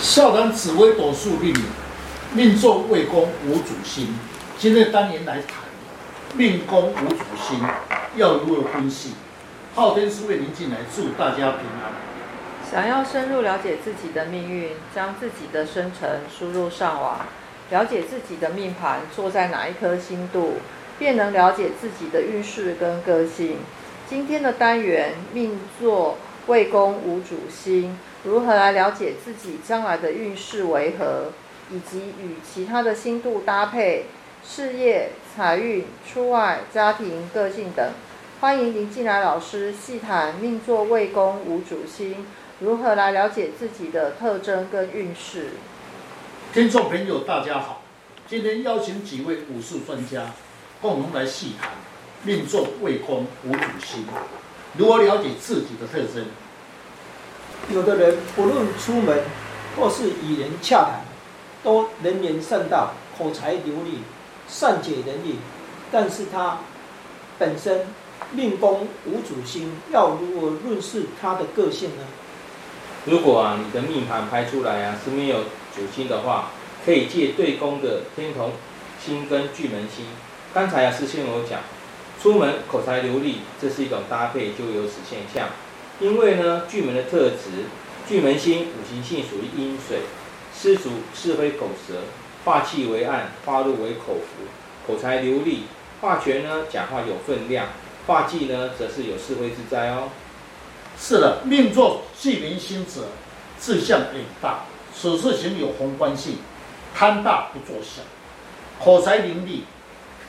笑谈紫微斗数命，命坐未宫无主星。今天单元来谈命宫无主星要如何分析？昊天书院您进来祝大家平安。想要深入了解自己的命运，将自己的生辰输入上网，了解自己的命盘坐在哪一颗星度，便能了解自己的运势跟个性。今天的单元命座未宫无主星。如何来了解自己将来的运势为何，以及与其他的星度搭配，事业、财运、出外、家庭、个性等？欢迎林进来老师细谈命座未宫无主星，如何来了解自己的特征跟运势。听众朋友，大家好，今天邀请几位武术专家，共同来细谈命座未宫无主星，如何了解自己的特征。有的人不论出门或是与人洽谈，都能言善道、口才流利、善解人意。但是他本身命宫无主星，要如何论释他的个性呢？如果啊，你的命盘拍出来啊是没有主星的话，可以借对宫的天同星跟巨门星。刚才啊，师兄有讲，出门口才流利，这是一种搭配，就有此现象。因为呢，巨门的特质，巨门星五行性属于阴水，师主是非口舌，化气为暗，化禄为口福，口才流利，化权呢讲话有分量，化忌呢则是有是非之灾哦。是的，命作巨门星者，志向远大，此事情有宏观性，贪大不做小，口才伶俐，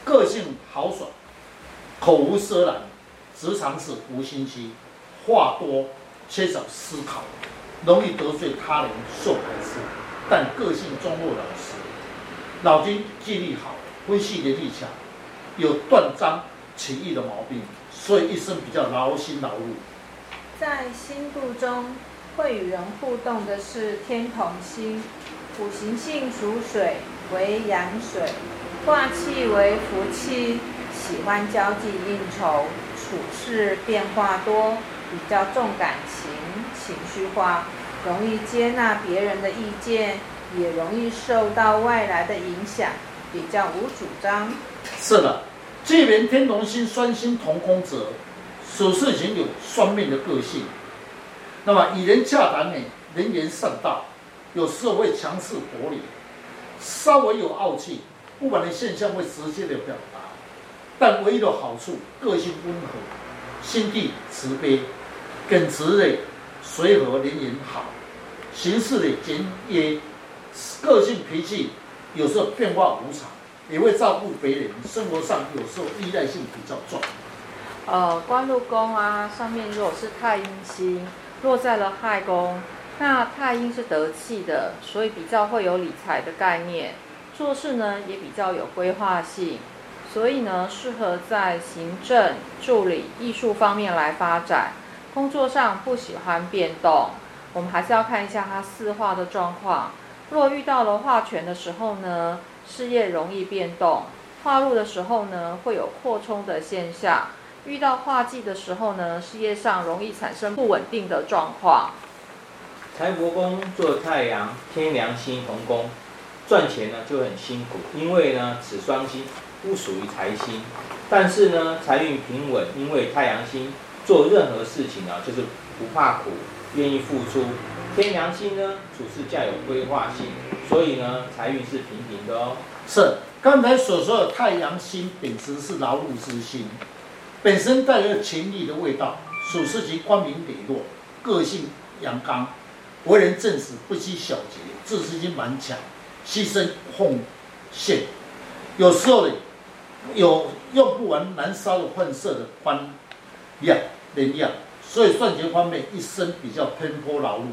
个性豪爽，口无遮拦，直肠是无心机。话多，缺少思考，容易得罪他人，受排斥，但个性忠厚老实，脑筋记忆力好，分析能力强，有断章取义的毛病，所以一生比较劳心劳碌。在星度中，会与人互动的是天同星，五行性属水，为阳水，化气为福气，喜欢交际应酬，处事变化多。比较重感情，情绪化，容易接纳别人的意见，也容易受到外来的影响，比较无主张。是的，巨门天同星双星同宫者，处事情有双面的个性。那么与人洽谈呢，人言善道，有时候会强势夺理，稍微有傲气，不满的现象会直接的表达，但唯一的好处，个性温和，心地慈悲。耿直的随和，人缘好，行事的简约，个性脾气有时候变化无常，也会照顾别人。生活上有时候依赖性比较重。呃，官禄宫啊，上面如果是太阴星落在了亥宫，那太阴是得气的，所以比较会有理财的概念，做事呢也比较有规划性，所以呢适合在行政、助理、艺术方面来发展。工作上不喜欢变动，我们还是要看一下他四化的状况。若遇到了化权的时候呢，事业容易变动；化禄的时候呢，会有扩充的现象；遇到化忌的时候呢，事业上容易产生不稳定的状况。财帛宫坐太阳、天梁星同宫，赚钱呢就很辛苦，因为呢此双星不属于财星，但是呢财运平稳，因为太阳星。做任何事情啊，就是不怕苦，愿意付出。天梁星呢，处事较有规划性，所以呢，财运是平平的哦。是，刚才所说的太阳星本质是劳碌之星，本身带有权力的味道，处事及光明磊落，个性阳刚，为人正直，不拘小节，自私心蛮强，牺牲奉献，有时候呢，有用不完燃烧的混色的欢量。能量，所以赚钱方面一生比较奔波劳碌。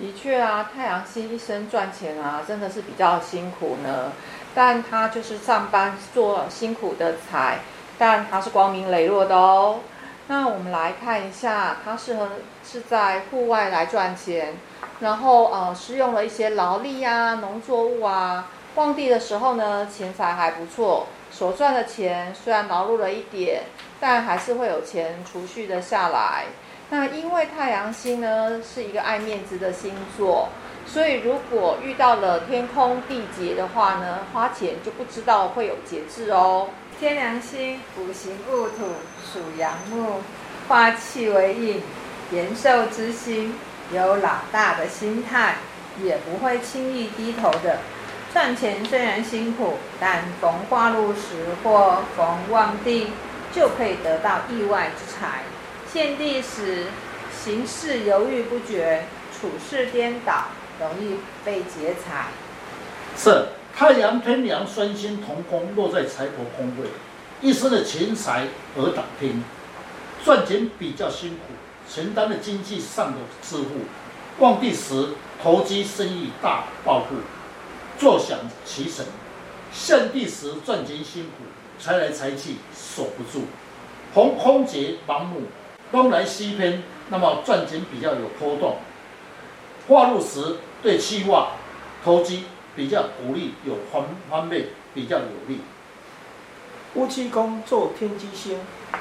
的确啊，太阳星一生赚钱啊，真的是比较辛苦呢。但他就是上班做辛苦的财，但他是光明磊落的哦。那我们来看一下，他适合是在户外来赚钱，然后呃，使用了一些劳力啊、农作物啊。旺地的时候呢，钱财还不错，所赚的钱虽然劳碌了一点。但还是会有钱储蓄的下来。那因为太阳星呢是一个爱面子的星座，所以如果遇到了天空地劫的话呢，花钱就不知道会有节制哦。天梁星五行戊土，属阳木，化气为印，延寿之星，有老大的心态，也不会轻易低头的。赚钱虽然辛苦，但逢化禄时或逢旺地，就可以得到意外之财。献地时行事犹豫不决，处事颠倒。容易被劫财。是太阳天梁双星同宫落在财帛宫位，一生的钱财而打拼，赚钱比较辛苦，承担了经济上的支付。旺地时投机生意大暴富，坐享其成；献帝时赚钱辛苦，财来财去守不住，逢空劫盲目，东来西偏，那么赚钱比较有波动。化禄时对气化投机比较不利，有方方面比较有利。夫妻宫坐天机星，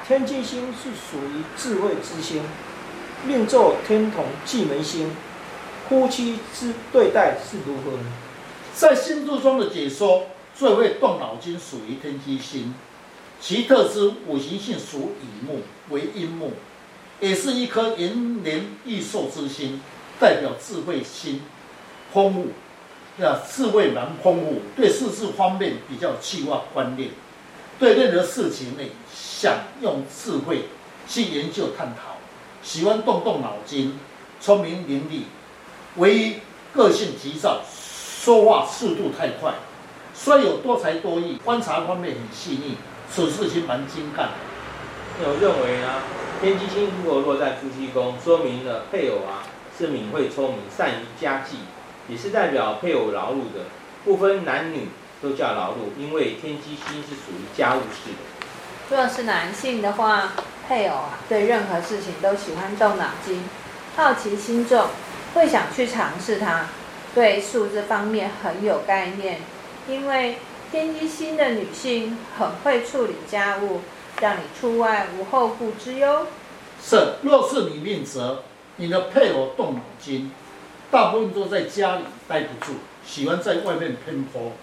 天机星是属于智慧之星，命坐天同巨门星，夫妻之对待是如何呢？在星座中的解说，最会动脑筋属于天机星，其特质五行性属乙木为阴木，也是一颗延年益寿之星。代表智慧心丰富，啊，智慧蛮丰富，对事事方面比较企划观念，对任何事情呢，想用智慧去研究探讨，喜欢动动脑筋，聪明伶俐，唯一个性急躁，说话速度太快，虽有多才多艺，观察方面很细腻，处事情蛮精干的。我认为呢，天机星如果落在夫妻宫，说明了配偶啊。是敏慧聪明，善于家计，也是代表配偶劳碌的，不分男女都叫劳碌，因为天机星是属于家务事的。若是男性的话，配偶啊，对任何事情都喜欢动脑筋，好奇心重，会想去尝试它，对数字方面很有概念，因为天机星的女性很会处理家务，让你出外无后顾之忧。是，若是你命泽。你的配偶动脑筋，大部分都在家里待不住，喜欢在外面奔波，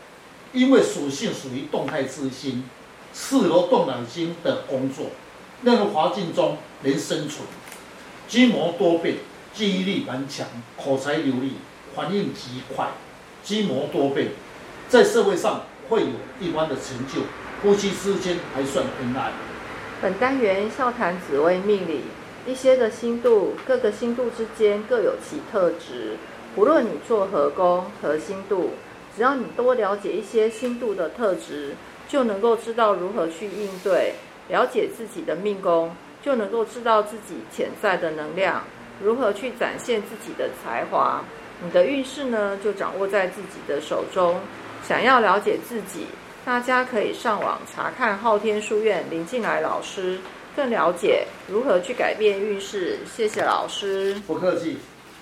因为属性属于动态之星，适合动脑筋的工作，任何环境中能生存。机谋多变，记忆力蛮强，口才流利，反应极快。机谋多变，在社会上会有一般的成就，夫妻之间还算恩爱。本单元笑谈紫微命理。一些的星度，各个星度之间各有其特质。无论你做何宫、何星度，只要你多了解一些星度的特质，就能够知道如何去应对。了解自己的命宫，就能够知道自己潜在的能量，如何去展现自己的才华。你的运势呢，就掌握在自己的手中。想要了解自己，大家可以上网查看昊天书院林静来老师。更了解如何去改变运势，谢谢老师。不客气。